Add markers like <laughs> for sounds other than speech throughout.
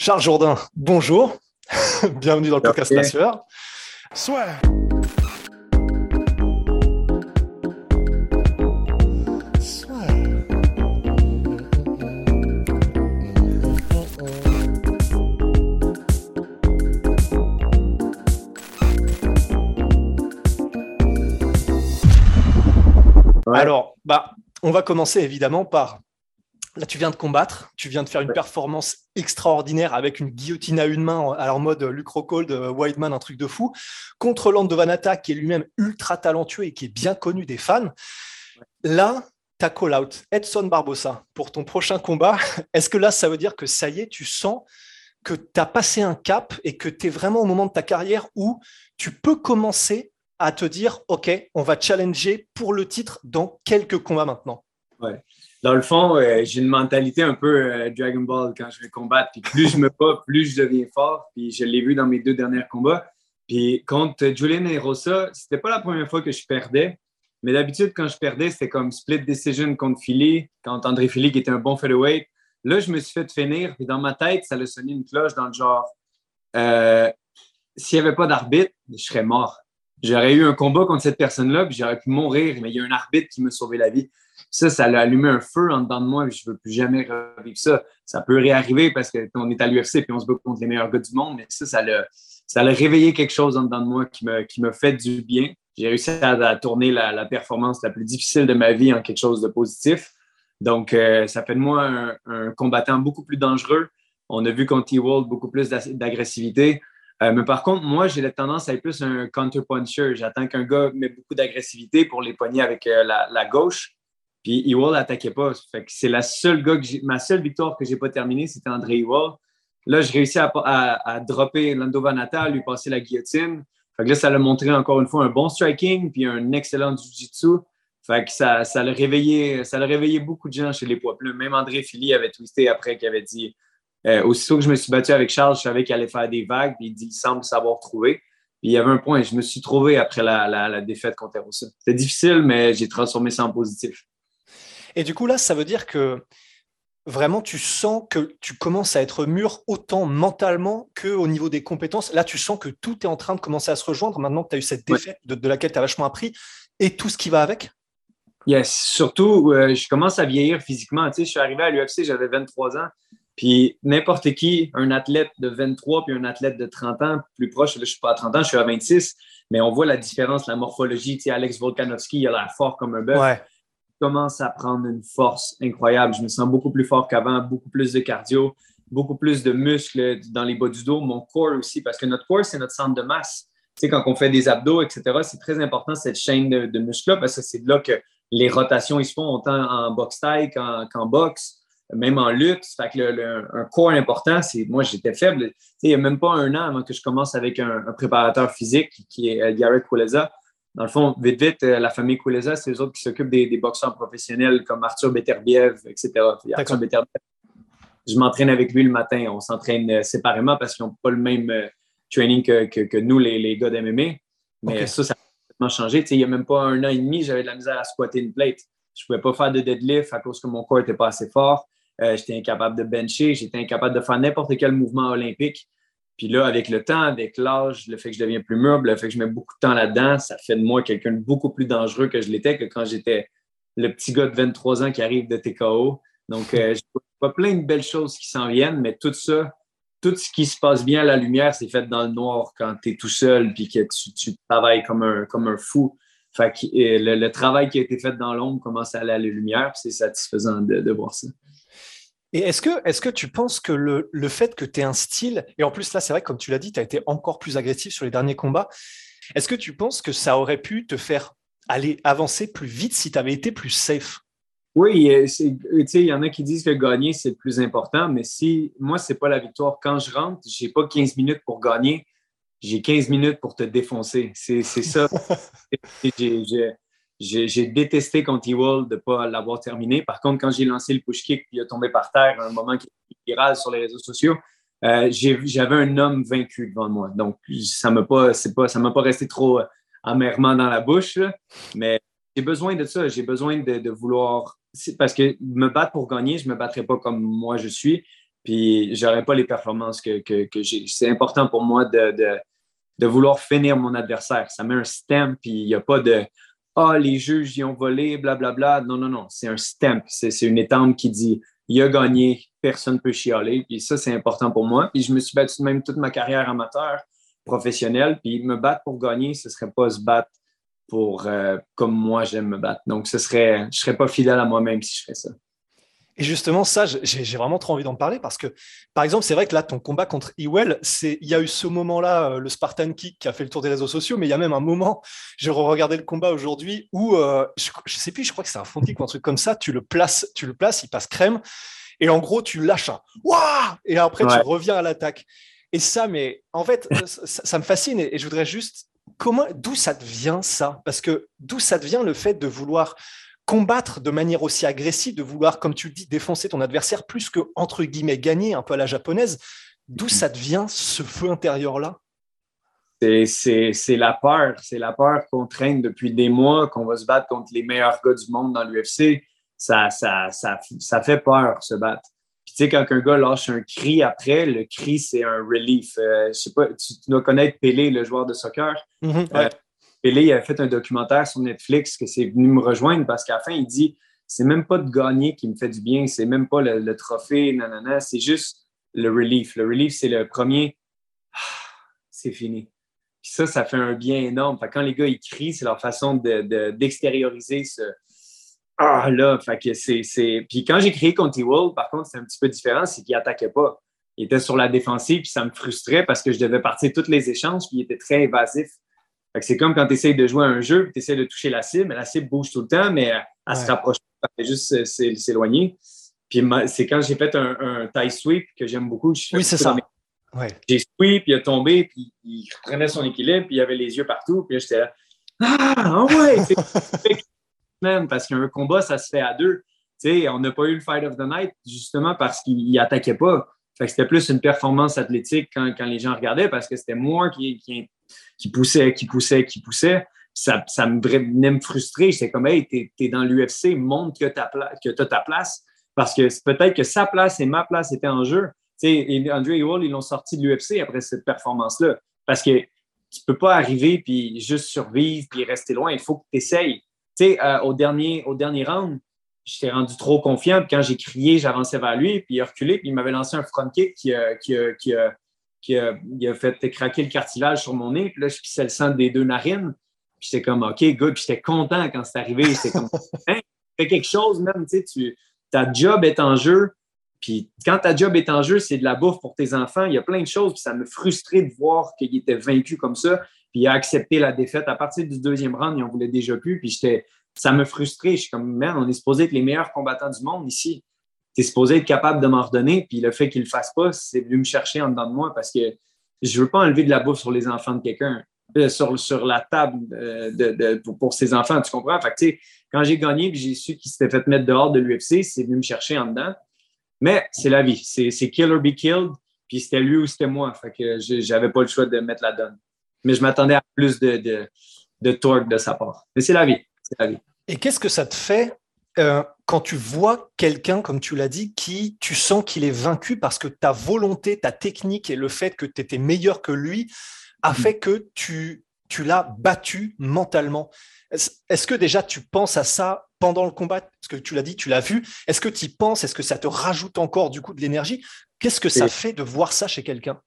Charles Jourdain, bonjour. <laughs> Bienvenue dans le podcast La Sueur. Soit. Alors, bah, on va commencer évidemment par. Là, tu viens de combattre, tu viens de faire une performance extraordinaire avec une guillotine à une main, alors mode Luke Rockhold, Whiteman, un truc de fou, contre Landovanata, qui est lui-même ultra talentueux et qui est bien connu des fans. Là, ta call-out, Edson Barbosa, pour ton prochain combat, <laughs> est-ce que là, ça veut dire que ça y est, tu sens que tu as passé un cap et que tu es vraiment au moment de ta carrière où tu peux commencer à te dire, OK, on va challenger pour le titre dans quelques combats maintenant? Ouais. Dans le fond, euh, j'ai une mentalité un peu euh, Dragon Ball quand je vais combattre. Puis plus je me bats, plus je deviens fort. Puis je l'ai vu dans mes deux derniers combats. Puis contre Julian et Rosa, c'était pas la première fois que je perdais. Mais d'habitude, quand je perdais, c'était comme split decision contre Philly, quand André Philly était un bon featherweight. Là, je me suis fait finir. Puis dans ma tête, ça a sonné une cloche dans le genre euh, s'il n'y avait pas d'arbitre, je serais mort j'aurais eu un combat contre cette personne-là, puis j'aurais pu mourir, mais il y a un arbitre qui m'a sauvé la vie. Ça, ça a allumé un feu en dedans de moi, et je ne veux plus jamais revivre ça. Ça peut réarriver parce qu'on est à l'UFC puis on se bat contre les meilleurs gars du monde, mais ça, ça a, ça réveillé quelque chose en dedans de moi qui me, fait du bien. J'ai réussi à, tourner la, performance la plus difficile de ma vie en quelque chose de positif. Donc, euh, ça fait de moi un, un, combattant beaucoup plus dangereux. On a vu contre T-World beaucoup plus d'agressivité. Euh, mais par contre, moi, j'ai la tendance à être plus un counter-puncher. J'attends qu'un gars met beaucoup d'agressivité pour les poigner avec euh, la, gauche. Puis Ewell n'attaquait pas. c'est la seule gars que ma seule victoire que je n'ai pas terminée, c'était André Ewell. Là, j'ai réussi à, à, dropper Lando Vanata, lui passer la guillotine. Là, ça l'a montré encore une fois un bon striking puis un excellent jiu-jitsu. Fait que ça, ça l'a réveillé, ça réveillé beaucoup de gens chez les poids Même André Philly avait twisté après qu'il avait dit euh, aussitôt que je me suis battu avec Charles, je savais qu'il allait faire des vagues, puis il dit il semble savoir trouver. Puis il y avait un point, je me suis trouvé après la, défaite contre Erosa. C'était difficile, mais j'ai transformé ça en positif. Et du coup, là, ça veut dire que vraiment, tu sens que tu commences à être mûr autant mentalement qu'au niveau des compétences. Là, tu sens que tout est en train de commencer à se rejoindre. Maintenant que tu as eu cette défaite de, laquelle tu as vachement appris et tout ce qui va avec? Yes, surtout, euh, je commence à vieillir physiquement. Tu sais, je suis arrivé à l'UFC, j'avais 23 ans. Puis n'importe qui, un athlète de 23 puis un athlète de 30 ans, plus proche, là, je ne suis pas à 30 ans, je suis à 26, mais on voit la différence, la morphologie. Tu sais, Alex Volkanovski, il a l'air fort comme un bœuf. Ouais. Commence à prendre une force incroyable. Je me sens beaucoup plus fort qu'avant, beaucoup plus de cardio, beaucoup plus de muscles dans les bas du dos, mon corps aussi, parce que notre corps, c'est notre centre de masse. Tu sais, quand on fait des abdos, etc., c'est très important cette chaîne de, muscles-là, parce que c'est de là que les rotations ils se font autant en boxe taille qu'en boxe même en lutte. Fait un corps important, c'est moi, j'étais faible. il n'y a même pas un an avant que je commence avec un, préparateur physique qui est Garrett Kuleza. Dans le fond, vite, vite, euh, la famille Kuleza, c'est eux autres qui s'occupent des, boxeurs professionnels comme Arthur Beterbiev, etc. Arthur Beterbiev, je m'entraîne avec lui le matin. On s'entraîne euh, séparément parce qu'ils n'ont pas le même euh, training que, nous, les, les gars d'MMA. Mais ça, ça a complètement changé. il n'y a même pas un an et demi, j'avais de la misère à squatter une plate. Je ne pouvais pas faire de deadlift à cause que mon corps n'était pas assez fort. Euh, j'étais incapable de bencher, j'étais incapable de faire n'importe quel mouvement olympique. Puis là, avec le temps, avec l'âge, le fait que je deviens plus meuble, le fait que je mets beaucoup de temps là-dedans, ça fait de moi quelqu'un de beaucoup plus dangereux que je l'étais que quand j'étais le petit gars de 23 ans qui arrive de TKO. Donc, euh, je vois plein de belles choses qui s'en viennent, mais tout ça, tout ce qui se passe bien à la lumière, c'est fait dans le noir quand tu es tout seul puis que tu, travailles comme un, fou. Fait que, le, travail qui a été fait dans l'ombre commence à aller à la lumière, c'est satisfaisant de voir ça. Et est-ce que, est que tu penses que le, le fait que tu aies un style, et en plus là, c'est vrai, comme tu l'as dit, tu as été encore plus agressif sur les derniers combats, est-ce que tu penses que ça aurait pu te faire aller avancer plus vite si tu avais été plus safe? Oui, il y en a qui disent que gagner, c'est le plus important, mais si moi, ce n'est pas la victoire. Quand je rentre, je n'ai pas 15 minutes pour gagner, j'ai 15 minutes pour te défoncer. C'est ça. <laughs> j'ai détesté contre Ewell de ne pas l'avoir terminé. Par contre, quand j'ai lancé le push kick et il a tombé par terre, un moment qui est viral sur les réseaux sociaux, euh, j'avais un homme vaincu devant moi. Donc, ça ne m'a pas, pas, ça pas resté trop amèrement dans la bouche, mais j'ai besoin de ça. J'ai besoin de, vouloir. Parce que me battre pour gagner, je ne me battrai pas comme moi je suis. Puis, je n'aurai pas les performances que, j'ai. C'est important pour moi de, de, vouloir finir mon adversaire. Ça met un stamp, puis il n'y a pas de Ah, les juges y ont volé, blablabla. Non, non, non. C'est un stamp. C'est une étampe qui dit il a gagné, personne ne peut chialer. Puis ça, c'est important pour moi. Puis je me suis battu même toute ma carrière amateur, professionnelle. Puis me battre pour gagner, ce ne serait pas se battre pour euh, comme moi j'aime me battre. Donc, ce serait, je ne serais pas fidèle à moi-même si je ferais ça. Et justement, ça, j'ai vraiment trop envie d'en parler parce que, par exemple, c'est vrai que là, ton combat contre Ewell, il y a eu ce moment-là, euh, le Spartan Kick qui a fait le tour des réseaux sociaux, mais il y a même un moment, j'ai regardé le combat aujourd'hui où, euh, je, ne sais plus, je crois que c'est un front kick ou un truc comme ça, tu le places, tu le places, il passe crème, et en gros, tu lâches un Waouh Et après, tu reviens à l'attaque. Et ça, mais en fait, ça, me fascine et, et je voudrais juste comment, d'où ça devient ça? Parce que d'où ça devient le fait de vouloir combattre de manière aussi agressive, de vouloir, comme tu le dis, défoncer ton adversaire plus que, entre guillemets, gagner un peu à la japonaise. D'où mm-hmm. ça devient ce feu intérieur-là? C'est la peur. C'est la peur qu'on traîne depuis des mois, qu'on va se battre contre les meilleurs gars du monde dans l'UFC. Ça, ça, ça, ça, fait peur, se battre. Puis, tu sais, quand un gars lâche un cri après, le cri, c'est un relief. Euh, je sais pas, tu, dois connaître Pelé, le joueur de soccer. Mm-hmm. Euh, Pelé il a fait un documentaire sur Netflix que c'est venu me rejoindre parce qu'à la fin, il dit c'est même pas de gagner qui me fait du bien, c'est même pas le, trophée, nanana, c'est juste le relief. Le relief, c'est le premier c'est fini. Puis ça, ça fait un bien énorme. quand les gars ils crient, c'est leur façon d'extérioriser ce Ah là, fait que c'est. Puis quand j'ai crié contre T-Wall, par contre, c'est un petit peu différent, c'est qu'il attaquait pas. Il était sur la défensive, puis ça me frustrait parce que je devais partir tous les échanges, puis il était très évasif c'est comme quand tu essayes de jouer à un jeu, tu essaies de toucher la cible, mais la cible bouge tout le temps, mais elle, se rapproche pas, elle fait juste s'éloigner. Puis c'est quand j'ai fait un, un tie sweep que j'aime beaucoup. Oui, c'est ça. J'ai sweep, il a tombé, puis il reprenait son équilibre, puis il avait les yeux partout, puis j'étais là, ah, ah ouais! <laughs> même parce qu'un combat, ça se fait à deux. on n'a pas eu le fight of the night justement parce qu'il n'attaquait pas. c'était plus une performance athlétique quand, quand, les gens regardaient parce que c'était moi qui, qui, qui poussait, qui poussait, qui poussait. Ça, ça me venait me frustrer. J'étais comme, hey, t'es es dans l'UFC, montre que tu as ta place. Parce que peut-être que sa place et ma place étaient en jeu. et Andrew et Wall, ils l'ont sorti de l'UFC après cette performance-là. Parce que tu peux pas arriver puis juste survivre puis rester loin. Il faut que tu essayes. Euh, au, dernier, au dernier round, j'étais rendu trop confiant. Puis quand j'ai crié, j'avançais vers lui, puis il a reculé, puis il m'avait lancé un front kick qui, qui, qui, qui a, il a fait craquer le cartilage sur mon nez. Puis là, je pissais le sang des deux narines. Puis j'étais comme, OK, good. Puis j'étais content quand c'est arrivé. C'était comme, <laughs> hein, fais quelque chose même, tu sais, ta job est en jeu. Puis quand ta job est en jeu, c'est de la bouffe pour tes enfants. Il y a plein de choses. Puis ça me frustrait de voir qu'il était vaincu comme ça. Puis il a accepté la défaite. À partir du deuxième round, il en voulait déjà plus. Puis j'étais, ça me frustrait. Je suis comme, man, on est supposé être les meilleurs combattants du monde ici tu es supposé être capable de m'en redonner, puis le fait qu'il ne le fasse pas, c'est venu me chercher en dedans de moi parce que je ne veux pas enlever de la bouffe sur les enfants de quelqu'un, euh, sur, sur la table euh, de, pour, ses enfants, tu comprends? Fait quand j'ai gagné puis j'ai su qu'il s'était fait mettre dehors de l'UFC, c'est venu me chercher en dedans. Mais c'est la vie, c'est kill or be killed, puis c'était lui ou c'était moi. Fait que j'avais pas le choix de mettre la donne. Mais je m'attendais à plus de, de, de torque de sa part. Mais c'est la vie, c'est la vie. Et qu'est-ce que ça te fait euh, quand tu vois quelqu'un, comme tu l'as dit, qui tu sens qu'il est vaincu parce que ta volonté, ta technique et le fait que tu étais meilleur que lui a mm. fait que tu, tu l'as battu mentalement. Est-ce que déjà tu penses à ça pendant le combat? Parce que tu l'as dit, tu l'as vu. Est-ce que tu y penses? Est-ce que ça te rajoute encore du coup de l'énergie? Qu'est-ce que ça fait de voir ça chez quelqu'un?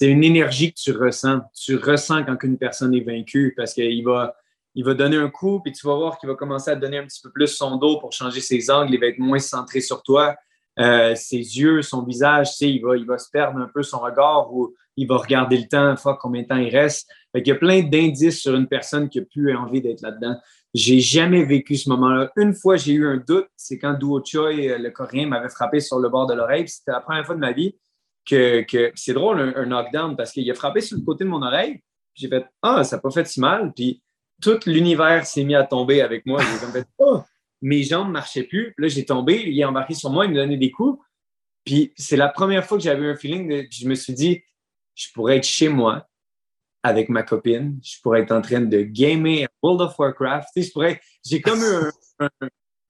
C'est une énergie que tu ressens. Tu ressens quand une personne est vaincue parce qu'il va, il va donner un coup, puis tu vas voir qu'il va commencer à donner un petit peu plus son dos pour changer ses angles. Il va être moins centré sur toi. euh, ses yeux, son visage, tu sais, il va, il se perdre un peu son regard ou il va regarder le temps, fois combien de temps il reste. il y a plein d'indices sur une personne qui a plus envie d'être là-dedans. J'ai jamais vécu ce moment-là. Une fois, j'ai eu un doute, c'est quand Duo Choi, le Coréen, m'avait frappé sur le bord de l'oreille. C'était la première fois de ma vie que, que c'est drôle, un, knockdown, parce qu'il a frappé sur le côté de mon oreille. J'ai fait Ah, ça n'a pas fait si mal. Puis tout l'univers s'est mis à tomber avec moi. <laughs> Oh! mes jambes ne marchaient plus. Là, j'ai tombé, il est embarqué sur moi, il me donnait des coups. Puis c'est la première fois que j'avais un feeling de, je me suis dit, je pourrais être chez moi avec ma copine, je pourrais être en train de gamer World of Warcraft. Je j'ai comme un,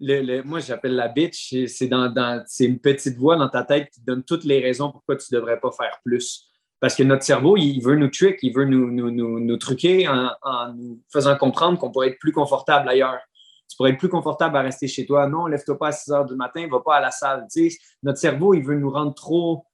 le, moi j'appelle la bitch, c'est dans, dans une petite voix dans ta tête qui donne toutes les raisons pourquoi tu ne devrais pas faire plus. Parce que notre cerveau, il veut nous trick, il veut nous, nous, nous, nous truquer en, en, nous faisant comprendre qu'on pourrait être plus confortable ailleurs tu pourrais être plus confortable à rester chez toi. Non, lève-toi pas à 6 heures du matin, va pas à la salle. notre cerveau, il veut nous rendre trop,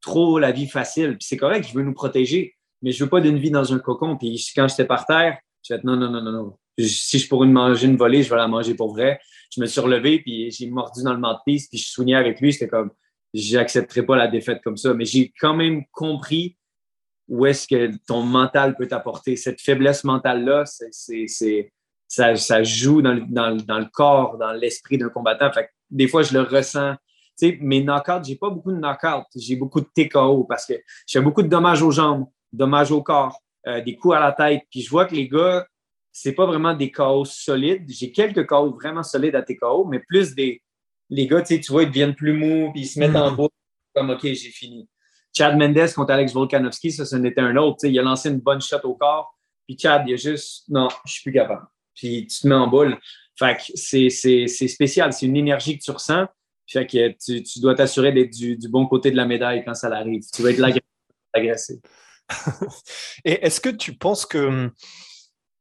trop la vie facile. Puis c'est correct, je veux nous protéger, mais je veux pas d'une vie dans un cocon. Puis quand j'étais par terre, je fait non, non, non, non, non. Si je pourrais manger une volée, je vais la manger pour vrai. Je me suis relevé, puis j'ai mordu dans le mouthpiece, puis je soignais avec lui. J'étais comme, j'accepterai pas la défaite comme ça. Mais j'ai quand même compris où est-ce que ton mental peut t'apporter? Cette faiblesse mentale-là, c'est ça, joue dans le, corps, dans l'esprit d'un combattant. Fait des fois, je le ressens. Tu sais, mes knockouts, j'ai pas beaucoup de knockouts, j'ai beaucoup de TKO parce que j'ai beaucoup de dommages aux jambes, dommages au corps, euh, des coups à la tête. Puis je vois que les gars, c'est pas vraiment des KO solides. J'ai quelques KO vraiment solides à TKO, mais plus des. Les gars, tu vois, ils deviennent plus mous, puis ils se mettent en mm. boucle, comme OK, j'ai fini. Chad Mendes contre Alex Volkanovski, ça, ce n'était un autre. il a lancé une bonne shot au corps, puis Chad, il a juste, non, je suis plus capable puis tu te mets en boule. Fait que c'est, spécial, c'est une énergie que tu ressens. Fait que tu, dois t'assurer d'être du, bon côté de la médaille quand ça arrive. Tu vas être <laughs> l'agressé. <laughs> Et est-ce que tu penses que.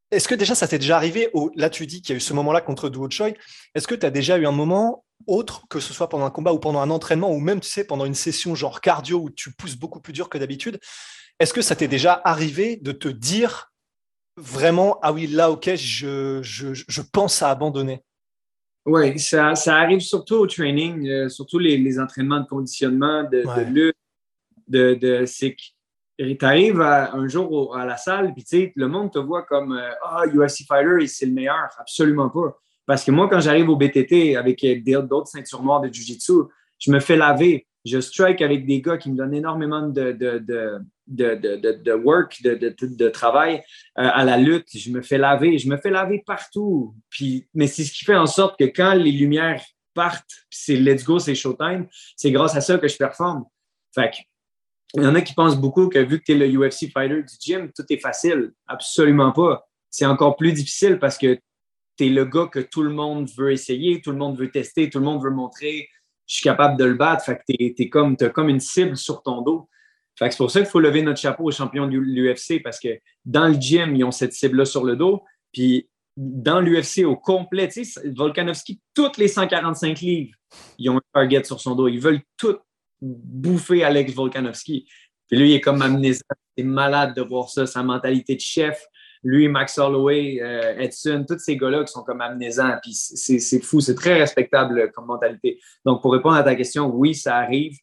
Est-ce que déjà ça t'est déjà arrivé Là, tu dis qu'il y a eu ce moment-là contre Duo Choi. Est-ce que tu as déjà eu un moment autre, que ce soit pendant un combat ou pendant un entraînement, ou même, tu sais, pendant une session genre cardio où tu pousses beaucoup plus dur que d'habitude Est-ce que ça t'est déjà arrivé de te dire vraiment, ah oui, là, ok, je, je, je pense à abandonner Oui, ça, ça, arrive surtout au training, euh, surtout les, les, entraînements de conditionnement, de, de lutte, de, de c'est que tu arrives un jour à la salle, puis le monde te voit comme euh, Ah, UFC Fighter, c'est le meilleur. Absolument pas. Parce que moi, quand j'arrive au BTT avec euh, d'autres ceintures noires de Jiu-Jitsu, je me fais laver. Je strike avec des gars qui me donnent énormément de, de, de de, de, work, de, travail euh, à la lutte. Je me fais laver. Je me fais laver partout. Puis, mais c'est ce qui fait en sorte que quand les lumières partent, c'est let's go, c'est showtime, c'est grâce à ça que je performe. Fait il y en a qui pensent beaucoup que vu que tu es le UFC fighter du gym, tout est facile. Absolument pas. C'est encore plus difficile parce que tu es le gars que tout le monde veut essayer, tout le monde veut tester, tout le monde veut montrer je suis capable de le battre. Fait que tu es, comme, as comme une cible sur ton dos c'est pour ça qu'il faut lever notre chapeau aux champions de l'UFC parce que dans le gym, ils ont cette cible-là sur le dos. Puis dans l'UFC au complet, tu sais, Volkanovski, toutes les 145 livres, ils ont un target sur son dos. Ils veulent tout bouffer Alex Volkanovski. Puis lui, il est comme amnésique. C'est malade de voir ça, sa mentalité de chef. Lui, Max Holloway, euh, Edson, tous ces gars-là qui sont comme amnésants. Puis c'est fou, c'est très respectable comme mentalité. Donc, pour répondre à ta question, oui, ça arrive.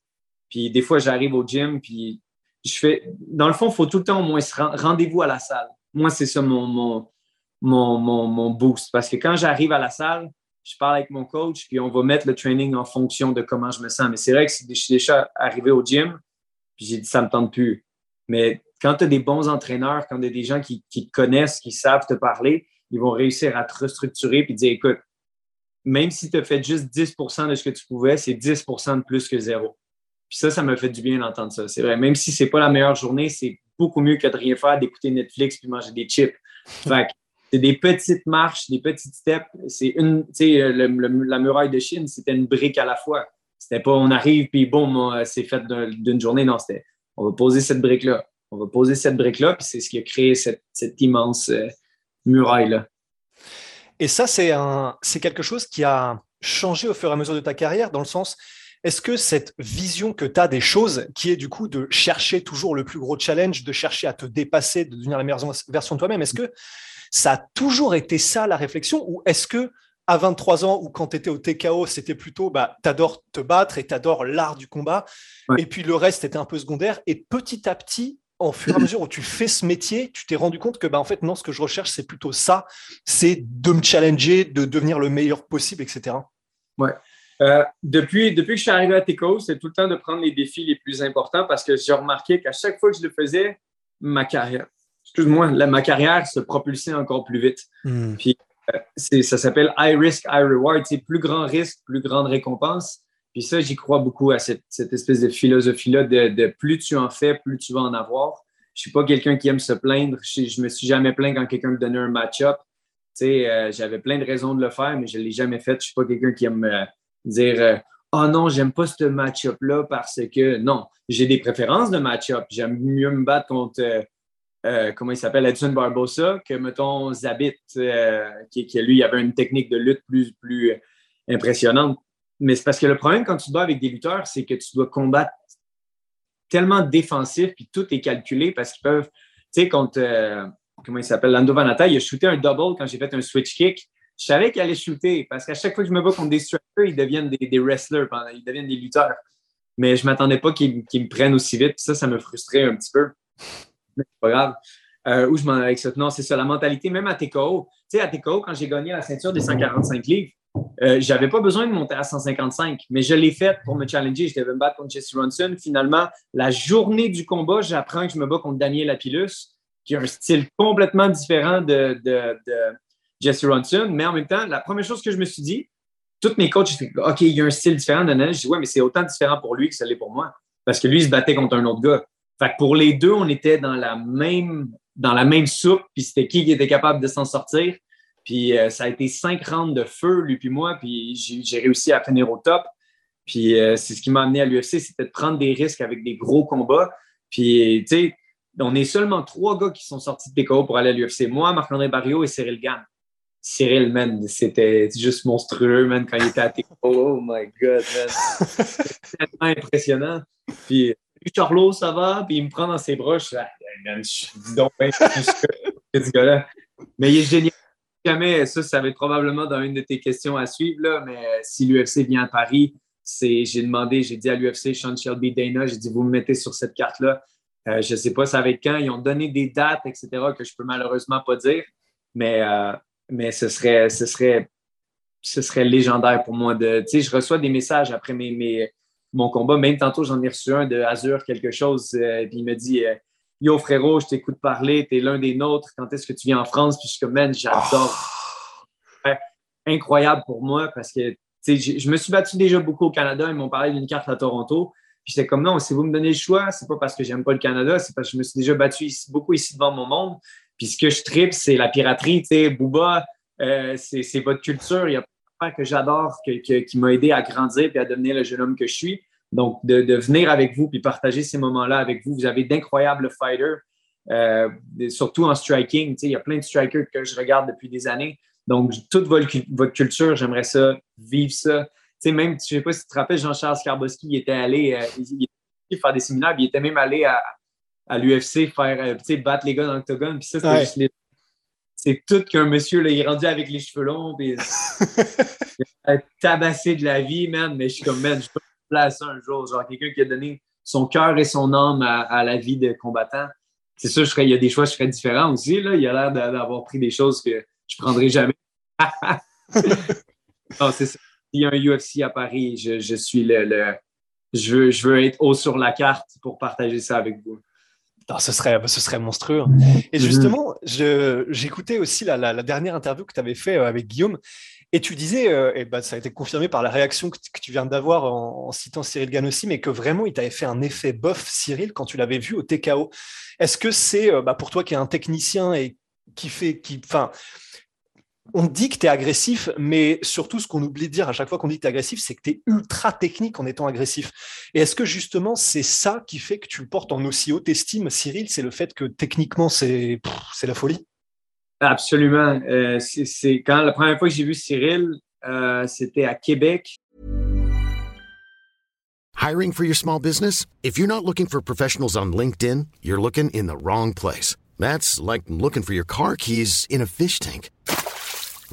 Puis des fois, j'arrive au gym, puis je fais. Dans le fond, il faut tout le temps au moins rendez-vous à la salle. Moi, c'est ça mon, mon, mon, mon, boost. Parce que quand j'arrive à la salle, je parle avec mon coach, puis on va mettre le training en fonction de comment je me sens. Mais c'est vrai que je suis déjà arrivé au gym, puis j'ai dit ça ne me tente plus. Mais quand tu as des bons entraîneurs, quand tu as des gens qui, te connaissent, qui savent te parler, ils vont réussir à te restructurer puis dire écoute, même si tu as fait juste 10% de ce que tu pouvais, c'est 10% de plus que zéro. Puis ça, ça me fait du bien d'entendre ça. C'est vrai. Même si c'est pas la meilleure journée, c'est beaucoup mieux que de rien faire, d'écouter Netflix puis manger des chips. Fait c'est des petites marches, des petites steps. C'est une, tu sais, la muraille de Chine, c'était une brique à la fois. C'était pas on arrive puis bon, c'est fait d'une journée. Non, c'était on va poser cette brique-là. On va poser cette brique-là, puis c'est ce qui a créé cette, immense euh, muraille-là. Et ça, c'est un, c'est quelque chose qui a changé au fur et à mesure de ta carrière, dans le sens, est-ce que cette vision que tu as des choses, qui est du coup de chercher toujours le plus gros challenge, de chercher à te dépasser, de devenir la meilleure version de toi-même, est-ce que ça a toujours été ça la réflexion ou est-ce que à 23 ans ou quand tu étais au TKO, c'était plutôt bah, t'adores te battre et t'adores l'art du combat. Et puis le reste était un peu secondaire. Et petit à petit, au fur et à mesure où tu fais ce métier, tu t'es rendu compte que bah, en fait, non, ce que je recherche, c'est plutôt ça c'est de me challenger, de devenir le meilleur possible, etc. Ouais. Euh, depuis, depuis que je suis arrivé à TKO, c'est tout le temps de prendre les défis les plus importants parce que j'ai remarqué qu'à chaque fois que je le faisais, ma carrière, excuse-moi, ma carrière se propulsait encore plus vite. Hmm. Puis euh, ça s'appelle high risk, high reward. C'est plus grand risque, plus grande récompense. Puis ça, j'y crois beaucoup à cette, espèce de philosophie-là de, plus tu en fais, plus tu vas en avoir. Je suis pas quelqu'un qui aime se plaindre. Je, je me suis jamais plaint quand quelqu'un me donnait un match-up. Euh, j'avais plein de raisons de le faire, mais je l'ai jamais fait. Je suis pas quelqu'un qui aime euh, dire Oh non, j'aime pas ce match-up-là parce que non, j'ai des préférences de match-up. J'aime mieux me battre contre euh, comment il s'appelle, Edson Barbosa, que, mettons, Zabit, euh, qui, qui, lui, avait une technique de lutte plus, plus impressionnante. Mais c'est parce que le problème quand tu te bats avec des lutteurs, c'est que tu dois combattre tellement défensif, puis tout est calculé parce qu'ils peuvent, tu sais, contre, euh, comment il s'appelle, Lando Vanata, il a shooté un double quand j'ai fait un switch kick. Je savais qu'il allait shooter parce qu'à chaque fois que je me bats contre des strikers, ils deviennent des, wrestlers, ils deviennent des lutteurs. Mais je ne m'attendais pas qu'ils me prennent aussi vite. Ça, ça me frustrait un petit peu c'est pas grave. Euh, où je m'en avec ça? Non, c'est ça, la mentalité, même à TKO. Tu sais, à TKO, quand j'ai gagné la ceinture des 145 livres, euh, j'avais pas besoin de monter à 155, mais je l'ai fait pour me challenger. Je devais me battre contre Jesse Ronson. Finalement, la journée du combat, j'apprends que je me bats contre Daniel Lapillus, qui a un style complètement différent de, de, Jesse Ronson. Mais en même temps, la première chose que je me suis dit, tous mes coachs, je OK, il y a un style différent de. Je dis, ouais, mais c'est autant différent pour lui que ça l'est pour moi. Parce que lui, il se battait contre un autre gars. Fait que pour les deux, on était dans la même, dans la même soupe, puis c'était qui qui était capable de s'en sortir. Puis euh, ça a été cinq rounds de feu, lui puis moi, puis j'ai réussi à finir au top. Puis euh, c'est ce qui m'a amené à l'UFC, c'était de prendre des risques avec des gros combats. Puis, tu sais, on est seulement trois gars qui sont sortis de TKO pour aller à l'UFC. Moi, Marc-André Barrio et Cyril Gann. Cyril, man, c'était juste monstrueux, man, quand il était à TKO. <laughs> Oh my God, man. <laughs> C'était tellement impressionnant. Puis Charlot, ça va? Puis il me prend dans ses bras. Je suis je donc ben, ce gars-là. Mais il est génial. Jamais, ça, ça va être probablement dans une de tes questions à suivre, là, mais euh, si l'UFC vient à Paris, j'ai demandé, j'ai dit à l'UFC, Sean Shelby, Dana, j'ai dit, vous me mettez sur cette carte-là. Euh, je ne sais pas ça va être quand. Ils ont donné des dates, etc., que je ne peux malheureusement pas dire, mais, euh, mais ce, serait, ce, serait, ce serait légendaire pour moi. De, je reçois des messages après mes, mes, mon combat. Même tantôt, j'en ai reçu un de Azure, quelque chose, puis il me dit Yo frérot, je t'écoute parler, t'es l'un des nôtres, quand est-ce que tu viens en France? Puis je suis comme, man, j'adore. incroyable pour moi parce que je me suis battu déjà beaucoup au Canada. Ils m'ont parlé d'une carte à Toronto. Puis j'étais comme, non, si vous me donnez le choix, c'est pas parce que j'aime pas le Canada, c'est parce que je me suis déjà battu beaucoup ici devant mon monde. Puis ce que je tripe, c'est la piraterie. Tu sais, Booba, euh, c'est votre culture. Il y a que j'adore, qui m'a aidé à grandir et à devenir le jeune homme que je suis. Donc, de, venir avec vous puis partager ces moments-là avec vous. Vous avez d'incroyables fighters, euh, surtout en striking. Il y a plein de strikers que je regarde depuis des années. Donc, toute votre, culture, j'aimerais ça, vivre ça. sais, même, je ne sais pas si tu te rappelles, Jean-Charles Skarboski, il était allé euh, il, faire des séminaires, il était même allé à, à l'UFC faire, euh, battre les gars dans l'octogone. Puis ça, c'était juste les c'est tout qu'un monsieur, là, il est rendu avec les cheveux longs, puis <laughs> tabassé de la vie, man. Mais je suis comme, man, je peux placer un jour. Genre, quelqu'un qui a donné son cœur et son âme à, la vie de combattant. C'est sûr, je il y a des choix, je ferais différents aussi. Là. Il a l'air d'avoir pris des choses que je ne jamais. <laughs> non, c'est ça. Il y a un UFC à Paris, je, suis le, je, veux, je veux être haut sur la carte pour partager ça avec vous ce, serait, ce serait monstrueux. Hein. Et mhm. justement, j'écoutais aussi la, dernière interview que tu avais fait euh, avec Guillaume, et tu disais, euh, et bah, ça a été confirmé par la réaction que, tu viens d'avoir en, citant Cyril Gann aussi, mais que vraiment il t'avait fait un effet bof, Cyril, quand tu l'avais vu au TKO. Est-ce que c'est euh, bah, pour toi qui es un technicien et qui fait, qui, enfin, on dit que tu es agressif, mais surtout, ce qu'on oublie de dire à chaque fois qu'on dit que tu es agressif, c'est que tu es ultra technique en étant agressif. Et est-ce que justement, c'est ça qui fait que tu le portes en aussi haute estime, Cyril C'est le fait que techniquement, c'est la folie? Absolument. Euh, c'est quand la première fois que j'ai vu Cyril, euh, c'était à Québec. Hiring for your small business? If you're not looking for professionals on LinkedIn, you're looking in the wrong place. That's like looking for your car keys in a fish tank.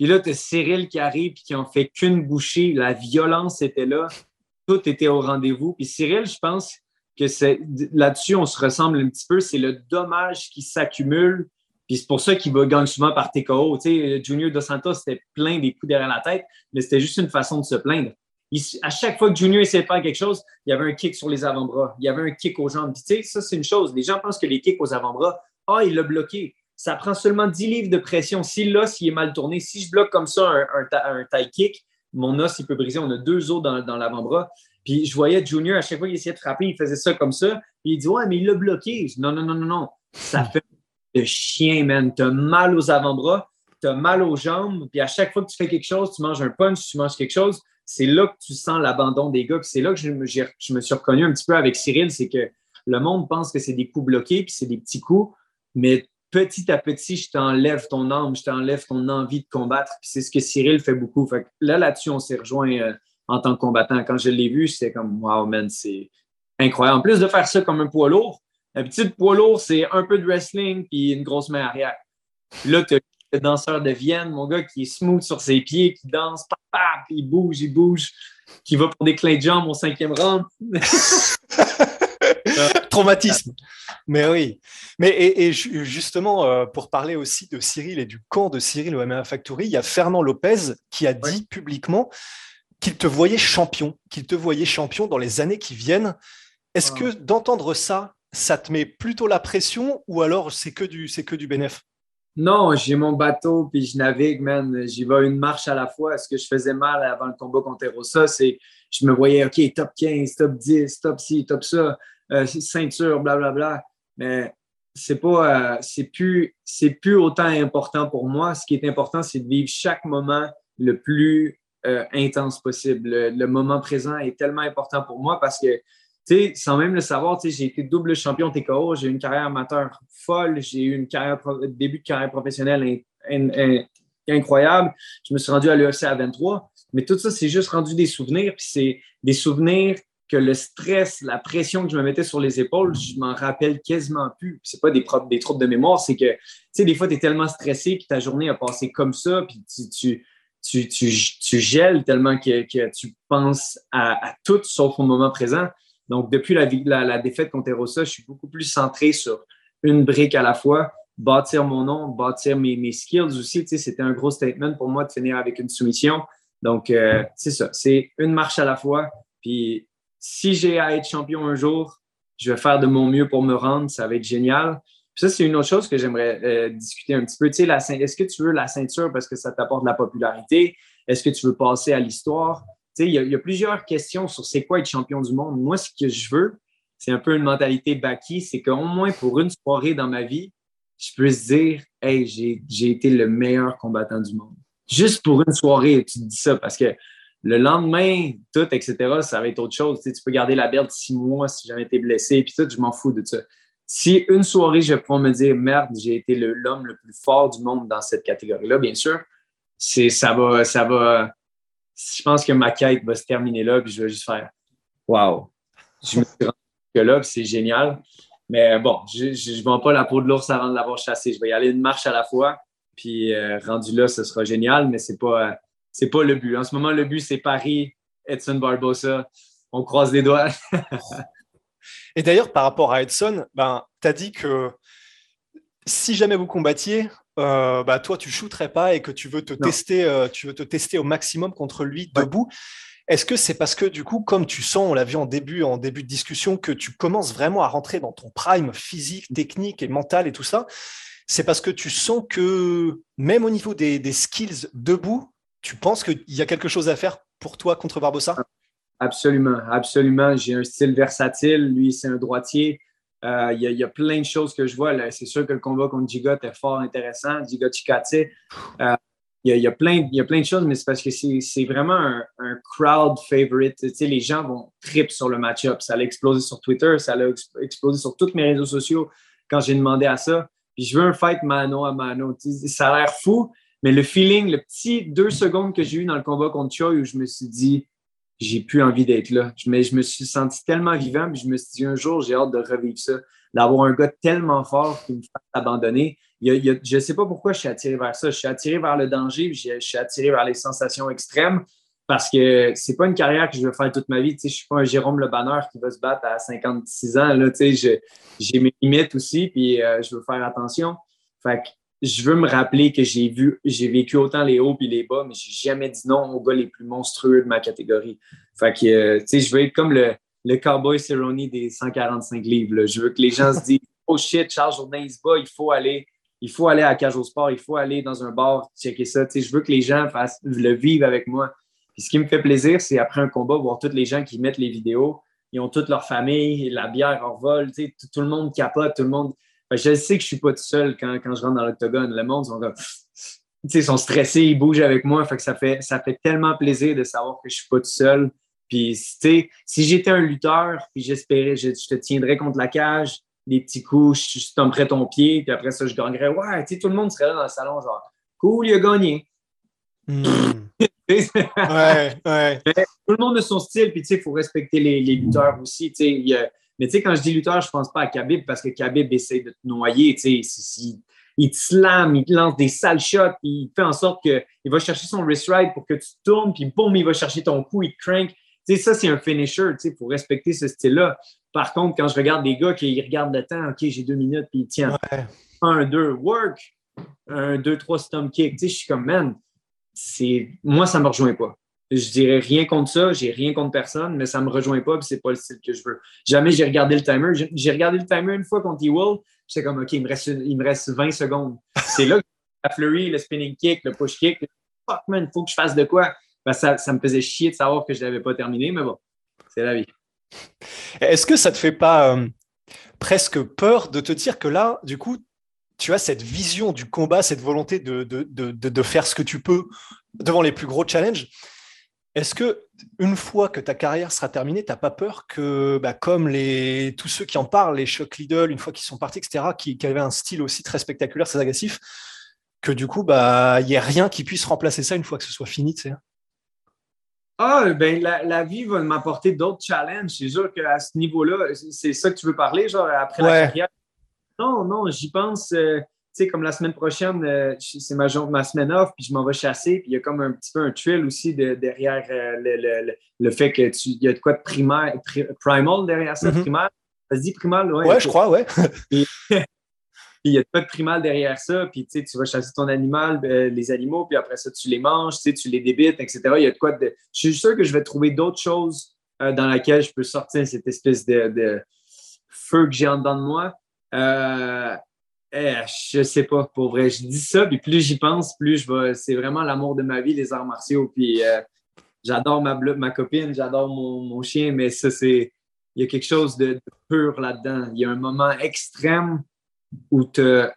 Puis là, tu as Cyril qui arrive et qui en fait qu'une bouchée. La violence était là. Tout était au rendez-vous. Puis Cyril, je pense que là-dessus, on se ressemble un petit peu. C'est le dommage qui s'accumule. Puis c'est pour ça qu'il va gagner souvent par TKO. Tu sais, Junior Dos Santos, c'était plein des coups derrière la tête, mais c'était juste une façon de se plaindre. à chaque fois que Junior essayait de faire quelque chose, il y avait un kick sur les avant-bras, il y avait un kick aux jambes. Puis, tu sais, ça, c'est une chose. Les gens pensent que les kicks aux avant-bras, ah, il l'a bloqué. Ça prend seulement 10 livres de pression. Si l'os il est mal tourné, si je bloque comme ça un, un, tie kick, mon os il peut briser. On a deux os dans, l'avant-bras. Puis je voyais Junior, à chaque fois qu'il essayait de frapper, il faisait ça comme ça. Puis il dit Ouais, mais il l'a bloqué. non, non, non, non, non. Ça fait de chien, man. T'as mal aux avant-bras, t'as mal aux jambes. Puis à chaque fois que tu fais quelque chose, tu manges un punch, tu manges quelque chose, c'est là que tu sens l'abandon des gars. Puis c'est là que je me, je me suis reconnu un petit peu avec Cyril, c'est que le monde pense que c'est des coups bloqués, puis c'est des petits coups. Mais petit à petit, je t'enlève ton âme, je t'enlève ton envie de combattre. Puis c'est ce que Cyril fait beaucoup. Là, là-dessus, on s'est rejoint euh, en tant que combattant. Quand je l'ai vu, c'était comme Wow, man, c'est incroyable. En plus de faire ça comme un poids lourd, un petit poids lourd, c'est un peu de wrestling puis une grosse main arrière. Là, tu as le danseur de Vienne, mon gars qui est smooth sur ses pieds, qui danse, papa, puis il bouge, il bouge, qui va pour des clins de jambes au cinquième round. <laughs> Traumatisme. Mais oui. Mais et, justement, euh, pour parler aussi de Cyril et du camp de Cyril au MMA Factory, il y a Fernand Lopez qui a dit publiquement qu'il te voyait champion, qu'il te voyait champion dans les années qui viennent. Est-ce ah. que d'entendre ça, ça te met plutôt la pression ou alors c'est que du c'est que du bénéf? Non, j'ai mon bateau puis je navigue, man. J'y vais une marche à la fois. Ce que je faisais mal avant le combat contre Erosa, c'est je me voyais, OK, top 15, top 10, top ci, top ça, euh, ceinture, blablabla. Bla, bla. Mais c'est pas, euh, c'est plus, c'est plus autant important pour moi. Ce qui est important, c'est de vivre chaque moment le plus euh, intense possible. Le, moment présent est tellement important pour moi parce que, tu sais, sans même le savoir, tu sais, j'ai été double champion TKO, j'ai eu une carrière amateur folle, j'ai eu une carrière, début de carrière professionnelle incroyable. Je me suis rendu à l'UFC à 23, mais tout ça, c'est juste rendu des souvenirs, puis c'est des souvenirs que le stress, la pression que je me mettais sur les épaules, je m'en rappelle quasiment plus. C'est pas des, des troubles de mémoire, c'est que, tu sais, des fois, tu es tellement stressé, puis ta journée a passé comme ça, puis tu, tu, tu, gèles tellement que, tu penses à, tout sauf au moment présent. Donc, depuis la, la, défaite contre Erosa, je suis beaucoup plus centré sur une brique à la fois, bâtir mon nom, bâtir mes, mes skills aussi. Tu sais, c'était un gros statement pour moi de finir avec une soumission. Donc, euh, c'est ça, c'est une marche à la fois. Puis, si j'ai à être champion un jour, je vais faire de mon mieux pour me rendre. Ça va être génial ça, c'est une autre chose que j'aimerais euh, discuter un petit peu. Tu est-ce que tu veux la ceinture parce que ça t'apporte de la popularité? Est-ce que tu veux passer à l'histoire? Tu il y, a plusieurs questions sur c'est quoi être champion du monde. Moi, ce que je veux, c'est un peu une mentalité Baki, c'est qu'au moins pour une soirée dans ma vie, je peux se dire, hey, j'ai été le meilleur combattant du monde. Juste pour une soirée, tu te dis ça parce que le lendemain, tout, etc., ça va être autre chose. Tu, tu peux garder la belle six mois si jamais été blessé, puis tout, je m'en fous de ça si une soirée, je peux me dire, merde, j'ai été l'homme le, plus fort du monde dans cette catégorie-là, bien sûr, c'est, ça va, ça va, je pense que ma quête va se terminer là, puis je vais juste faire, wow, je me suis rendu là, c'est génial. Mais bon, je ne vends pas la peau de l'ours avant de l'avoir chassé. Je vais y aller une marche à la fois, puis euh, rendu là, ce sera génial, mais ce n'est pas, c'est pas le but. En ce moment, le but, c'est Paris, Edson Barbosa. On croise les doigts. <laughs> Et d'ailleurs, par rapport à Edson, ben, tu as dit que si jamais vous combattiez, euh, bah, toi, tu shooterais pas et que tu veux te tester, euh, tu veux te tester au maximum contre lui debout. Est-ce que c'est parce que du coup, comme tu sens, on l'a vu en début, en début de discussion, que tu commences vraiment à rentrer dans ton prime physique, technique et mental et tout ça C'est parce que tu sens que même au niveau des, des skills debout, tu penses qu'il y a quelque chose à faire pour toi contre Barbosa Absolument, absolument. J'ai un style versatile. Lui, c'est un droitier. Euh, il y, a plein de choses que je vois. C'est sûr que le combat contre Gigot est fort intéressant. Gigot Chikate. Euh, il y, a, plein, y a plein de choses, mais c'est parce que c'est vraiment un, crowd favorite. Les gens vont trip sur le match-up. Ça a explosé sur Twitter, ça a explosé sur tous mes réseaux sociaux quand j'ai demandé à ça. Puis je veux un fight mano à mano. ça a l'air fou, mais le feeling, le petit deux secondes que j'ai eu dans le combat contre Choi où je me suis dit, j'ai plus envie d'être là. Mais je me suis senti tellement vivant, puis je me suis dit, un jour, j'ai hâte de revivre ça, d'avoir un gars tellement fort qui me fasse abandonner je ne sais pas pourquoi je suis attiré vers ça. Je suis attiré vers le danger, je, suis attiré vers les sensations extrêmes parce que c'est pas une carrière que je veux faire toute ma vie. Je ne suis pas un Jérôme Le Banner qui va se battre à 56 ans. j'ai mes limites aussi, puis euh, je veux faire attention. Fait je veux me rappeler que j'ai vu, j'ai vécu autant les hauts et les bas, mais j'ai jamais dit non aux gars les plus monstrueux de ma catégorie. Fait que, euh, je veux être comme le, le cowboy Cerrone des 145 livres. Je veux que les gens se disent, <laughs> oh shit, Charles Jourdain, il se bat, il faut aller il faut aller à Cage au Sport, il faut aller dans un bar, checker ça. je veux que les gens fassent, le vivent avec moi. Puis ce qui me fait plaisir, c'est après un combat, voir tous les gens qui mettent les vidéos. Ils ont toute leur famille, la bière en vol, tout, tout, le monde capote, tout le monde. Je sais que je ne suis pas tout seul quand, je rentre dans l'octogone. Le monde sont ils sont stressés, ils bougent avec moi. Fait que ça fait, ça fait tellement plaisir de savoir que je ne suis pas tout seul. Puis, si j'étais un lutteur, puis j'espérais, je, je, te tiendrais contre la cage, des petits coups, je tomberais ton pied, puis après ça, je gagnerais. Ouais, tu sais, tout le monde serait là dans le salon, genre, cool, il a gagné. Hmm. <laughs> ouais, ouais. <laughs> Tout le monde a son style, puis tu sais, il faut respecter les, lutteurs aussi. Tu sais, mais tu sais, quand je dis lutteur, je pense pas à Khabib parce que Khabib essaie de te noyer. Tu sais, il te slam, il te lance des sales shots, il fait en sorte qu'il va chercher son wrist ride pour que tu tournes, puis boum, il va chercher ton coup, il te crank. Tu sais, ça, c'est un finisher, tu sais, faut respecter ce style-là. Par contre, quand je regarde des gars qui regardent le temps, OK, j'ai deux minutes, puis tiens, un, deux, work, un, deux, trois stomp kick, tu sais, je suis comme, man, c'est... moi, ça ne me rejoint pas. Je dirais rien contre ça, j'ai rien contre personne, mais ça me rejoint pas, puis c'est pas le style que je veux. Jamais j'ai regardé le timer. J'ai regardé le timer une fois contre E-Will, j'étais comme, OK, il me, reste, il me reste 20 secondes. C'est là que la flurry, le spinning kick, le push kick, fuck man, faut que je fasse de quoi? Ben, ça, ça, me faisait chier de savoir que je l'avais pas terminé, mais bon, c'est la vie. Est-ce que ça te fait pas euh, presque peur de te dire que là, du coup, tu as cette vision du combat, cette volonté de, de, de, de faire ce que tu peux devant les plus gros challenges? Est-ce que une fois que ta carrière sera terminée, tu n'as pas peur que, bah, comme les, tous ceux qui en parlent, les Shock Lidl, une fois qu'ils sont partis, etc., qui, qui, avaient un style aussi très spectaculaire, très agressif, que du coup, bah, il n'y ait rien qui puisse remplacer ça une fois que ce soit fini, tu sais? Ah, ben la, vie va m'apporter d'autres challenges. C'est sûr qu'à ce niveau-là, c'est ça que tu veux parler, genre après la carrière? Non, non, j'y pense. Euh, sais, comme la semaine prochaine, euh, c'est ma, ma, semaine off, puis je m'en vais chasser, puis il y a comme un petit peu un thrill aussi derrière euh, le, le, fait que tu y a de quoi de primaire, primal derrière ça, mm-hmm. primaire? Ça se dit primal, ouais. Ouais, je crois, ouais. <laughs> <laughs> il y a pas de primal derrière ça, puis tu vas chasser ton animal, euh, les animaux, puis après ça, tu les manges, tu les débites, etc. Il y a de quoi de. Je suis sûr que je vais trouver d'autres choses dans lesquelles je peux sortir cette espèce de, feu que j'ai en dedans de moi. Eh, je sais pas, pour vrai. Je dis ça, puis plus j'y pense, plus je vais. C'est vraiment l'amour de ma vie, les arts martiaux. Puis euh, j'adore ma, ma copine, j'adore mon, mon, chien, mais ça, c'est. Il y a quelque chose de pur là-dedans. Il y a un moment extrême où te,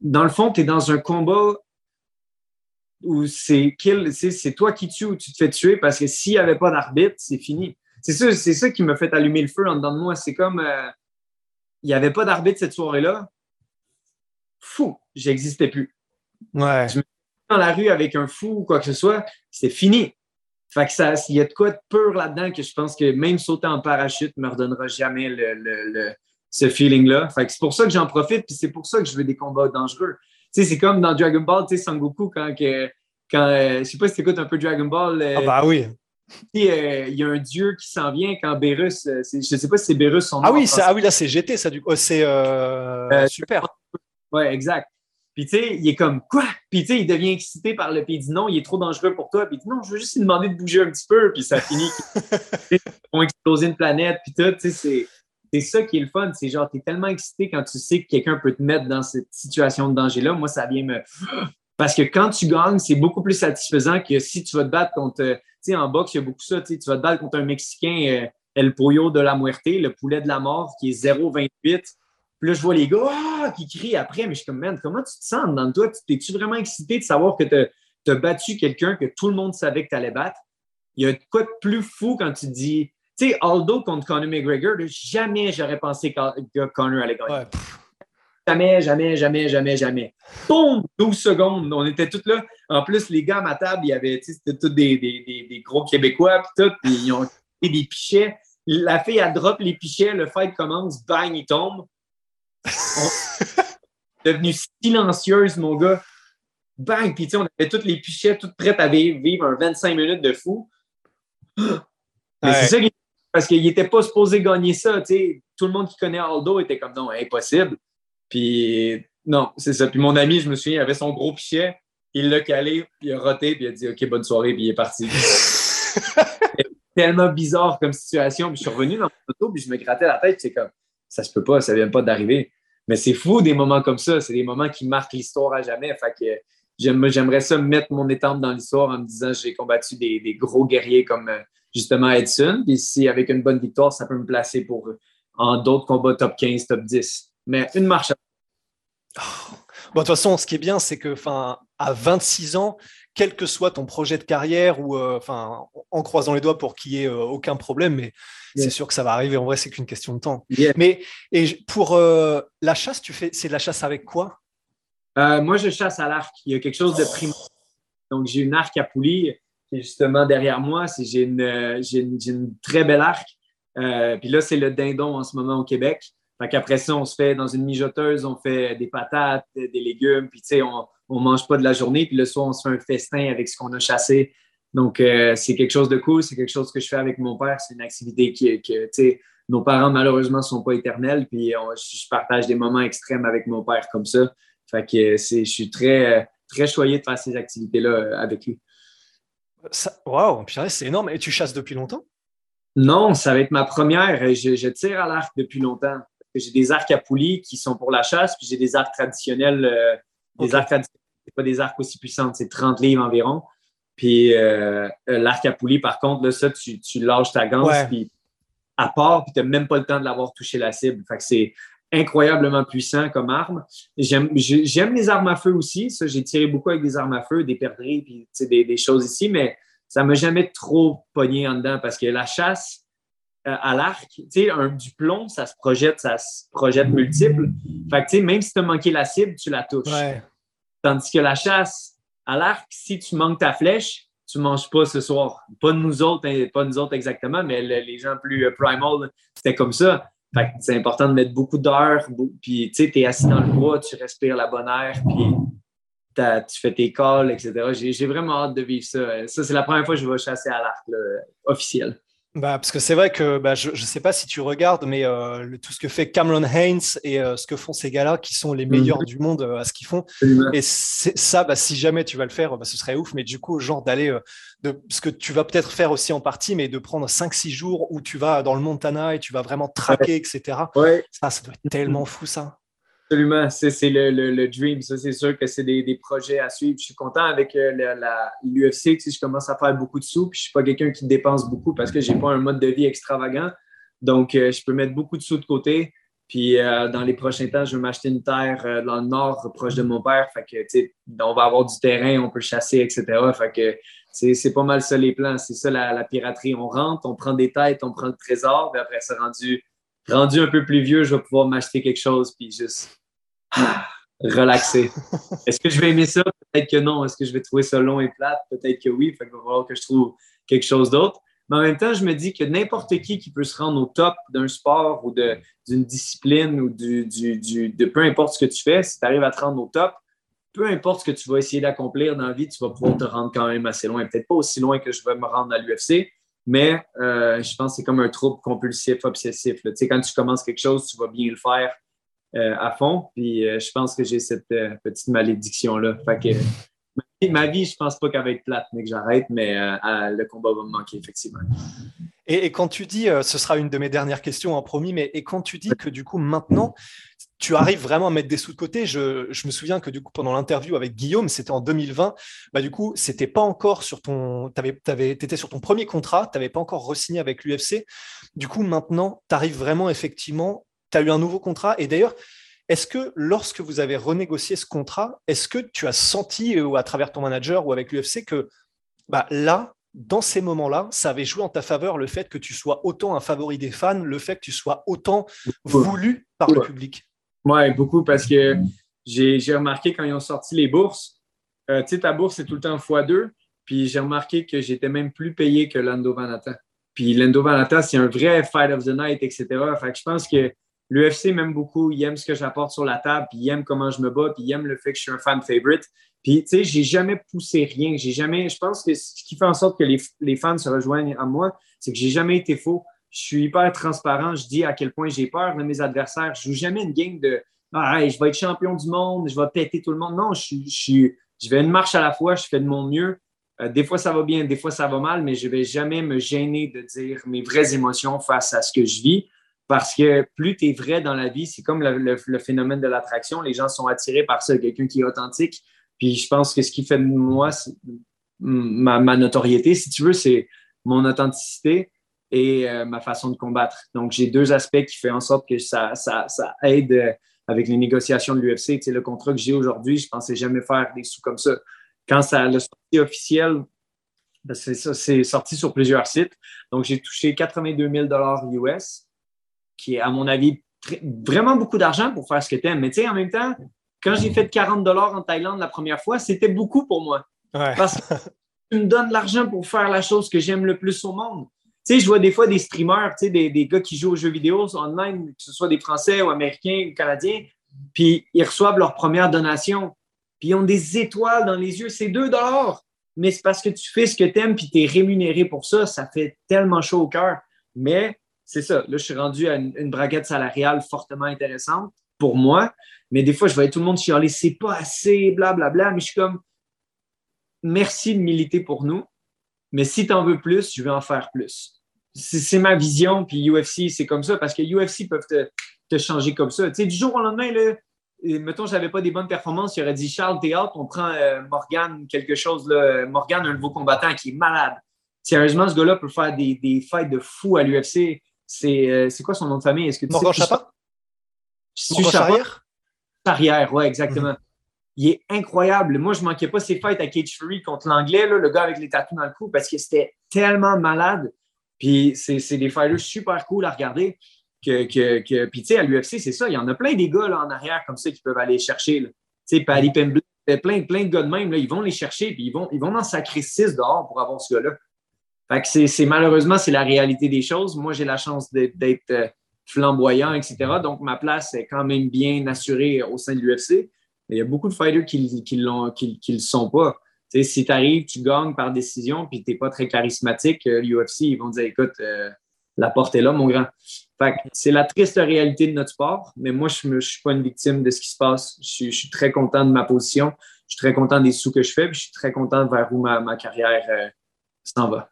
dans le fond, tu es dans un combat où c'est c'est toi qui tues ou tu te fais tuer parce que s'il n'y avait pas d'arbitre, c'est fini. C'est ça, c'est ça qui me fait allumer le feu en dedans de moi. C'est comme euh, il n'y avait pas d'arbitre cette soirée-là. Fou, j'existais plus. Ouais. Je me dans la rue avec un fou ou quoi que ce soit, c'est fini. Fait que ça, il y a de quoi de pur là-dedans que je pense que même sauter en parachute ne me redonnera jamais le ce feeling-là. c'est pour ça que j'en profite, puis c'est pour ça que je veux des combats dangereux. Tu sais, c'est comme dans Dragon Ball, tu sais, Sangoku, quand, que, quand euh, je sais pas si tu écoutes un peu Dragon Ball. Euh, ah bah oui. Euh, il y a un dieu qui s'en vient quand Beerus, je sais pas si c'est Beerus son nom. Ah oui, ah oui, là c'est GT, ça du coup, c'est super. Ouais, exact. Puis tu sais, il est comme quoi? Puis tu sais, il devient excité par le, puis il dit non, il est trop dangereux pour toi. Puis il dit non, je veux juste lui demander de bouger un petit peu. Puis ça finit <laughs> qu'ils vont exploser une planète. Puis tout, tu sais, c'est c'est ça qui est le fun. C'est genre, tu es tellement excité quand tu sais que quelqu'un peut te mettre dans cette situation de danger-là. Moi, ça vient me. <gasps> Parce que quand tu gagnes, c'est beaucoup plus satisfaisant que si tu vas te battre contre. Tu sais, en boxe, il y a beaucoup ça. Tu vas te battre contre un Mexicain, euh, El Pollo de la Muerte, le poulet de la mort, qui est 0,28. Puis là, je vois les gars ah! qui crient après, mais je suis comme, man, comment tu te sens dans toi? Es-tu vraiment excité de savoir que tu as battu quelqu'un que tout le monde savait que tu allais battre? Il y a quoi de plus fou quand tu dis, tu sais, Aldo contre Conor McGregor, jamais j'aurais pensé que Conor allait gagner. Jamais, jamais, jamais, jamais, jamais. Boum! 12 secondes. On était tous là. En plus, les gars à ma table, il y avait, c'était tous des, des, des, gros Québécois, puis tout, ils ont fait <laughs> des pichets. La fille, elle drop les pichets, le fight commence, bang, il tombe. Devenue silencieuse, mon gars. Bang! Puis, tu sais, on avait tous les pichets, toutes prêtes à vivre, un 25 minutes de fou. <gasps> Mais c'est ça parce qu'il n'était pas supposé gagner ça. Tu sais. Tout le monde qui connaît Aldo était comme non, impossible. Puis non, c'est ça. Puis mon ami, je me souviens, il avait son gros pichet, il l'a calé, puis il a roté, puis il a dit OK, bonne soirée, puis il est parti. <laughs> tellement bizarre comme situation. Puis je suis revenu dans mon auto, puis je me grattais la tête, c'est comme ça se peut pas, ça vient pas d'arriver. Mais c'est fou des moments comme ça, c'est des moments qui marquent l'histoire à jamais. Que j'aimerais ça mettre mon étampe dans l'histoire en me disant j'ai combattu des, gros guerriers comme euh, justement Edson. Puis si avec une bonne victoire, ça peut me placer pour en d'autres combats top 15, top 10 mais une marche. Bon, de toute façon, ce qui est bien, c'est que à 26 ans, quel que soit ton projet de carrière, ou euh, en croisant les doigts pour qu'il n'y ait euh, aucun problème, mais c'est sûr que ça va arriver. En vrai, c'est qu'une question de temps. Mais et pour euh, la chasse, tu fais, c'est de la chasse avec quoi? Moi, je chasse à l'arc. Il y a quelque chose de primo. Donc, j'ai une arc à poulie qui est justement derrière moi. J'ai une, une, une, très belle arc. puis là, c'est le dindon en ce moment au Québec. Fait qu'après ça, on se fait dans une mijoteuse, on fait des patates, des légumes, puis tu sais, on ne mange pas de la journée, puis le soir, on se fait un festin avec ce qu'on a chassé. Donc, euh, c'est quelque chose de cool, c'est quelque chose que je fais avec mon père. C'est une activité qui, que, tu sais, nos parents, malheureusement, ne sont pas éternels, puis je partage des moments extrêmes avec mon père comme ça. Fait que je suis très, très choyé de faire ces activités-là euh, avec lui. Waouh, c'est énorme. Et tu chasses depuis longtemps? Non, ça va être ma première. Je, je tire à l'arc depuis longtemps j'ai des arcs à poulies qui sont pour la chasse, puis j'ai des arcs traditionnels. Euh, des arcs traditionnels, c'est pas des arcs aussi puissants, c'est 30 livres environ. Puis euh, euh, l'arc à poulie, par contre, là, ça, tu, tu lâches ta ganse, puis à part, puis tu n'as même pas le temps de l'avoir touché la cible. Fait que c'est incroyablement puissant comme arme. J'aime, les armes à feu aussi. Ça, j'ai tiré beaucoup avec des armes à feu, des perdrix, puis des, des choses ici, mais ça m'a jamais trop pogné en dedans parce que la chasse, euh, à l'arc, tu sais, du plomb, ça se projette, ça se projette multiple. Fait que, tu sais, même si tu as manqué la cible, tu la touches. Tandis que la chasse à l'arc, si tu manques ta flèche, tu ne manges pas ce soir. Pas nous autres, hein, pas nous autres exactement, mais les gens plus euh, primal, c'était comme ça. Fait c'est important de mettre beaucoup d'heures, puis tu sais, tu es assis dans le bois, tu respires la bonne air, puis tu fais tes calls, etc. J'ai vraiment hâte de vivre ça. Ça, c'est la première fois que je vais chasser à l'arc officiel. Bah, parce que c'est vrai que bah, je ne sais pas si tu regardes, mais euh, tout ce que fait Cameron Haynes et euh, ce que font ces gars-là, qui sont les meilleurs mhm. du monde euh, à ce qu'ils font. Et ça, bah, si jamais tu vas le faire, bah, ce serait ouf. Mais du coup, genre d'aller, de ce que tu vas peut-être faire aussi en partie, mais de prendre 5-6 jours où tu vas dans le Montana et tu vas vraiment traquer, etc. Ça, ça doit être tellement fou, ça. Absolument, c'est le, le, dream. Ça, c'est sûr que c'est des, des, projets à suivre. Je suis content avec euh, l'UFC. Tu sais, je commence à faire beaucoup de sous. Puis je suis pas quelqu'un qui dépense beaucoup parce que j'ai pas un mode de vie extravagant. Donc, euh, je peux mettre beaucoup de sous de côté. Puis euh, dans les prochains temps, je vais m'acheter une terre dans le nord, proche de mon père. Fait que, tu sais, on va avoir du terrain, on peut chasser, etc. Fait que c'est pas mal ça les plans. C'est ça la, la, piraterie. On rentre, on prend des têtes, on prend le trésor. Puis après, c'est rendu rendu un peu plus vieux, je vais pouvoir m'acheter quelque chose puis juste relaxer. <laughs> Est-ce que je vais aimer ça? Peut-être que non. Est-ce que je vais trouver ça long et plate? Peut-être que oui. Fait qu'il va falloir que je trouve quelque chose d'autre. Mais en même temps, je me dis que n'importe qui qui peut se rendre au top d'un sport ou d'une discipline ou du, de peu importe ce que tu fais, si tu arrives à te rendre au top, peu importe ce que tu vas essayer d'accomplir dans la vie, tu vas pouvoir te rendre quand même assez loin. Peut-être pas aussi loin que je vais me rendre à l'UFC, mais euh, je pense que c'est comme un trouble compulsif, obsessif. Tu sais, quand tu commences quelque chose, tu vas bien le faire euh, à fond. Puis euh, je pense que j'ai cette euh, petite malédiction-là. Fait que ma vie, je pense pas qu'elle va être plate, mais que j'arrête, mais le combat va me manquer, effectivement. Et, quand tu dis, ce sera une de mes dernières questions, en promis, mais et quand tu dis que du coup, maintenant, tu arrives vraiment à mettre des sous de côté. Je, me souviens que du coup, pendant l'interview avec Guillaume, c'était en 2020. Bah, du coup, c'était pas encore sur ton. Tu étais sur ton premier contrat, tu n'avais pas encore re-signé avec l'UFC. Du coup, maintenant, tu arrives vraiment effectivement tu as eu un nouveau contrat. Et d'ailleurs, Est-ce que lorsque vous avez renégocié ce contrat, est-ce que tu as senti, ou à travers ton manager ou avec l'UFC, que bah, là, dans ces moments-là, ça avait joué en ta faveur le fait que tu sois autant un favori des fans, le fait que tu sois autant voulu par le public? Oui, beaucoup, parce que j'ai remarqué quand ils ont sorti les bourses, euh, tu sais, ta bourse, c'est tout le temps x2, puis j'ai remarqué que j'étais même plus payé que Lando Vanata. Puis Lando Vanata, c'est un vrai fight of the night, etc. Fait que je pense que l'UFC m'aime beaucoup, il aime ce que j'apporte sur la table, il aime comment je me bats, puis il aime le fait que je suis un fan favorite. Puis, tu sais, j'ai jamais poussé rien. J'ai jamais, je pense que ce qui fait en sorte que les, les fans se rejoignent à moi, c'est que j'ai jamais été faux. Je suis hyper transparent. Je dis à quel point j'ai peur de mes adversaires. Je joue jamais une game de ah, je vais être champion du monde, je vais péter tout le monde. Non, je, je, je vais une marche à la fois, je fais de mon mieux. Euh, des fois, ça va bien, des fois, ça va mal, mais je vais jamais me gêner de dire mes vraies émotions face à ce que je vis. Parce que plus tu es vrai dans la vie, c'est comme le, phénomène de l'attraction. Les gens sont attirés par ça, quelqu'un qui est authentique. Puis je pense que ce qui fait de moi ma, notoriété, si tu veux, c'est mon authenticité et euh, ma façon de combattre. Donc, j'ai deux aspects qui font en sorte que ça, aide euh, avec les négociations de l'UFC. Tu sais, le contrat que j'ai aujourd'hui, je pensais jamais faire des sous comme ça. Quand ça le sorti officiel, ben, c'est sorti sur plusieurs sites. Donc, j'ai touché 82 000 US qui est, à mon avis, vraiment beaucoup d'argent pour faire ce que tu aimes. Mais tu sais, en même temps, quand j'ai fait 40 dollars en Thaïlande la première fois, c'était beaucoup pour moi. Parce que <laughs> tu me donnes l'argent pour faire la chose que j'aime le plus au monde. Tu sais, je vois des fois des streamers, tu sais, des, des, gars qui jouent aux jeux vidéo online, que ce soit des Français ou Américains ou Canadiens, puis ils reçoivent leur première donation, puis ils ont des étoiles dans les yeux. C'est 2 dollars, mais c'est parce que tu fais ce que tu aimes, puis tu es rémunéré pour ça. Ça fait tellement chaud au cœur. Mais c'est ça. Là, je suis rendu à une, braquette salariale fortement intéressante pour moi. Mais des fois, je vois tout le monde chialer, c'est pas assez, blablabla. Bla, bla. Mais je suis comme, merci de militer pour nous. Mais si tu en veux plus, je vais en faire plus. C'est ma vision. Puis UFC, c'est comme ça parce que UFC peuvent te, te changer comme ça. Tu sais, du jour au lendemain, là, mettons, je n'avais pas des bonnes performances, il aurait dit Charles, Théâtre, on prend euh, Morgan, quelque chose, là, Morgan, un nouveau combattant qui est malade. Sérieusement, ce gars-là peut faire des, des fights de fou à l'UFC. Euh, c'est quoi son nom de famille? Est-ce que tu Morgan Chapa? Charrière? Charrière, oui, exactement. Il est incroyable. Moi, je ne manquais pas ses fights à Cage Fury contre l'anglais, le gars avec les tatous dans le cou, parce que c'était tellement malade. Puis c'est des fighters super cool à regarder. Que, que, que... Puis tu sais, à l'UFC, c'est ça. Il y en a plein des gars là, en arrière comme ça qui peuvent aller chercher. Tu sais, Paddy plein, plein de gars de même, là, ils vont les chercher, puis ils vont, ils vont en sacrer six dehors pour avoir ce gars-là. Fait que c'est malheureusement, c'est la réalité des choses. Moi, j'ai la chance d'être euh, flamboyant, etc. Donc, ma place est quand même bien assurée au sein de l'UFC. Il y a beaucoup de fighters qui ne qui, qui, le sont pas. si tu arrives, tu gagnes par décision, puis tu n'es pas très charismatique, l'UFC, euh, ils vont dire écoute, euh, la porte est là, mon grand. c'est la triste réalité de notre sport, mais moi, je ne suis pas une victime de ce qui se passe. Je, suis très content de ma position, je suis très content des sous que je fais, puis je suis très content vers où ma, carrière s'en va.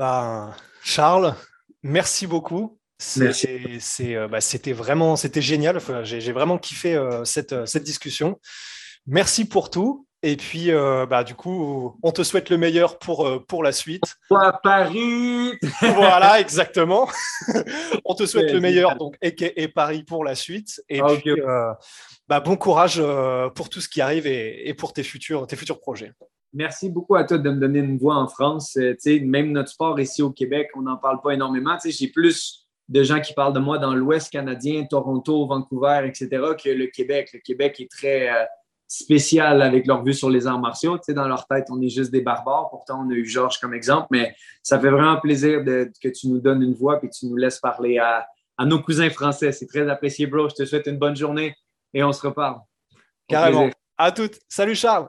Ben, Charles, merci beaucoup. Euh, bah, c'était vraiment c'était génial. J'ai vraiment kiffé euh, cette, cette, discussion. Merci pour tout. Et puis, euh, bah, du coup, on te souhaite le meilleur pour, pour la suite. À Paris <laughs> Voilà, exactement. <laughs> on te souhaite le meilleur, donc, et, et, Paris pour la suite. Et ah, puis, bah, bon courage pour tout ce qui arrive et, et pour tes futurs, tes futurs projets. Merci beaucoup à toi de me donner une voix en France. Euh, même notre sport ici au Québec, on n'en parle pas énormément. J'ai plus de gens qui parlent de moi dans l'Ouest canadien, Toronto, Vancouver, etc., que le Québec. Le Québec est très euh, spécial avec leur vue sur les arts martiaux. dans leur tête, on est juste des barbares. Pourtant, on a eu Georges comme exemple, mais ça fait vraiment plaisir que tu nous donnes une voix et que tu nous laisses parler à, à nos cousins français. C'est très apprécié, bro. Je te souhaite une bonne journée et on se reparle. Carrément. À toutes. Salut, Charles.